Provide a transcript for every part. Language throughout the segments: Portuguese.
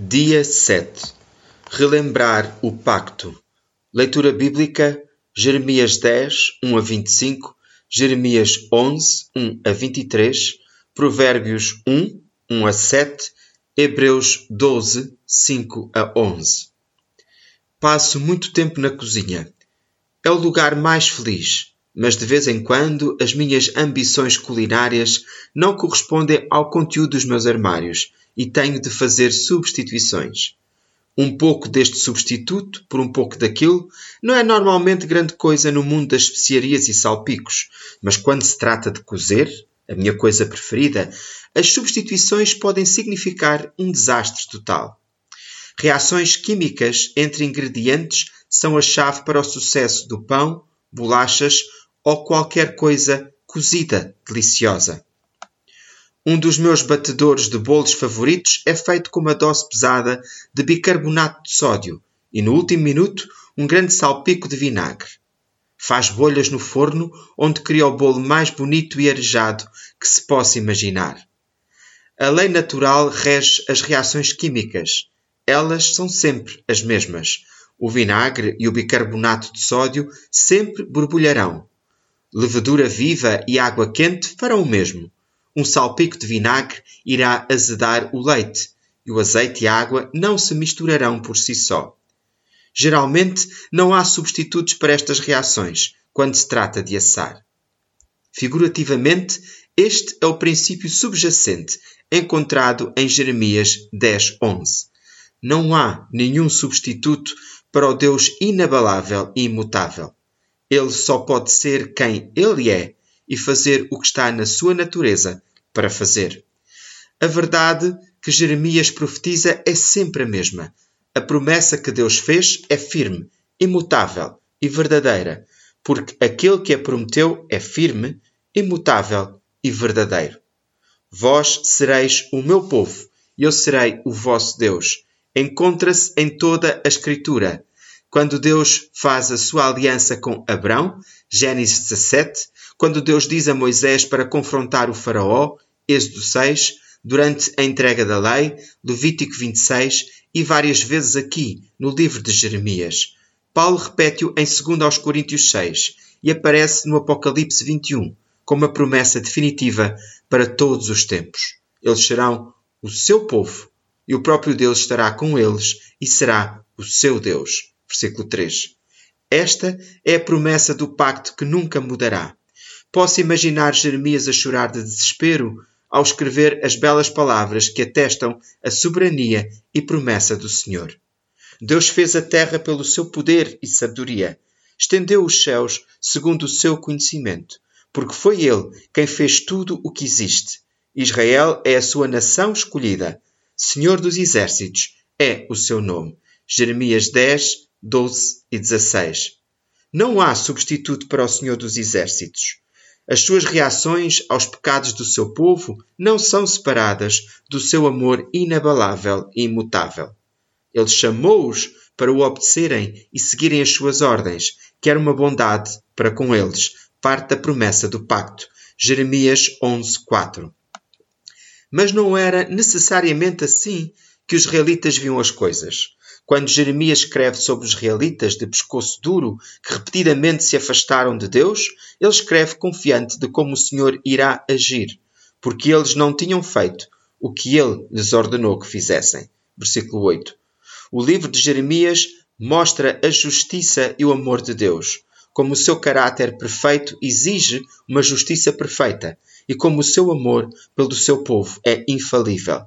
Dia 7 Relembrar o Pacto Leitura Bíblica Jeremias 10, 1 a 25, Jeremias 11, 1 a 23, Provérbios 1, 1 a 7, Hebreus 12, 5 a 11. Passo muito tempo na cozinha. É o lugar mais feliz, mas de vez em quando as minhas ambições culinárias não correspondem ao conteúdo dos meus armários e tenho de fazer substituições. Um pouco deste substituto por um pouco daquilo não é normalmente grande coisa no mundo das especiarias e salpicos, mas quando se trata de cozer, a minha coisa preferida, as substituições podem significar um desastre total. Reações químicas entre ingredientes são a chave para o sucesso do pão, bolachas ou qualquer coisa cozida deliciosa. Um dos meus batedores de bolos favoritos é feito com uma dose pesada de bicarbonato de sódio e, no último minuto, um grande salpico de vinagre. Faz bolhas no forno, onde cria o bolo mais bonito e arejado que se possa imaginar. A lei natural rege as reações químicas. Elas são sempre as mesmas. O vinagre e o bicarbonato de sódio sempre borbulharão. Levedura viva e água quente farão o mesmo. Um salpico de vinagre irá azedar o leite, e o azeite e a água não se misturarão por si só. Geralmente não há substitutos para estas reações quando se trata de assar. Figurativamente, este é o princípio subjacente encontrado em Jeremias 10:11. Não há nenhum substituto para o Deus inabalável e imutável. Ele só pode ser quem ele é e fazer o que está na sua natureza para fazer. A verdade que Jeremias profetiza é sempre a mesma. A promessa que Deus fez é firme, imutável e verdadeira, porque aquele que a prometeu é firme, imutável e verdadeiro. Vós sereis o meu povo, e eu serei o vosso Deus. Encontra-se em toda a Escritura. Quando Deus faz a sua aliança com Abrão, Gênesis 17, quando Deus diz a Moisés para confrontar o Faraó, Êxodo 6, durante a entrega da lei, Levítico 26 e várias vezes aqui, no livro de Jeremias. Paulo repete-o em 2 Coríntios 6 e aparece no Apocalipse 21 como uma promessa definitiva para todos os tempos. Eles serão o seu povo e o próprio Deus estará com eles e será o seu Deus. Versículo 3. Esta é a promessa do pacto que nunca mudará. Posso imaginar Jeremias a chorar de desespero ao escrever as belas palavras que atestam a soberania e promessa do Senhor. Deus fez a terra pelo seu poder e sabedoria, estendeu os céus segundo o seu conhecimento, porque foi Ele quem fez tudo o que existe. Israel é a sua nação escolhida. Senhor dos exércitos é o seu nome. Jeremias 10, 12 e 16. Não há substituto para o Senhor dos exércitos. As suas reações aos pecados do seu povo não são separadas do seu amor inabalável e imutável. Ele chamou-os para o obedecerem e seguirem as suas ordens, que era uma bondade para com eles, parte da promessa do pacto. Jeremias 11:4. Mas não era necessariamente assim que os israelitas viam as coisas. Quando Jeremias escreve sobre os israelitas de pescoço duro que repetidamente se afastaram de Deus, ele escreve confiante de como o Senhor irá agir, porque eles não tinham feito o que ele lhes ordenou que fizessem. Versículo 8. O livro de Jeremias mostra a justiça e o amor de Deus, como o seu caráter perfeito exige uma justiça perfeita e como o seu amor pelo seu povo é infalível.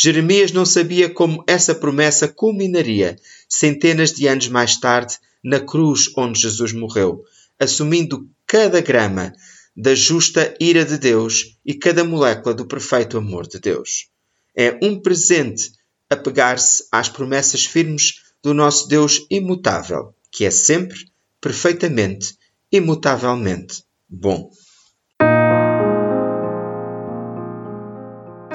Jeremias não sabia como essa promessa culminaria centenas de anos mais tarde na cruz onde Jesus morreu, assumindo cada grama da justa ira de Deus e cada molécula do perfeito amor de Deus. É um presente apegar-se às promessas firmes do nosso Deus imutável, que é sempre, perfeitamente, imutavelmente bom.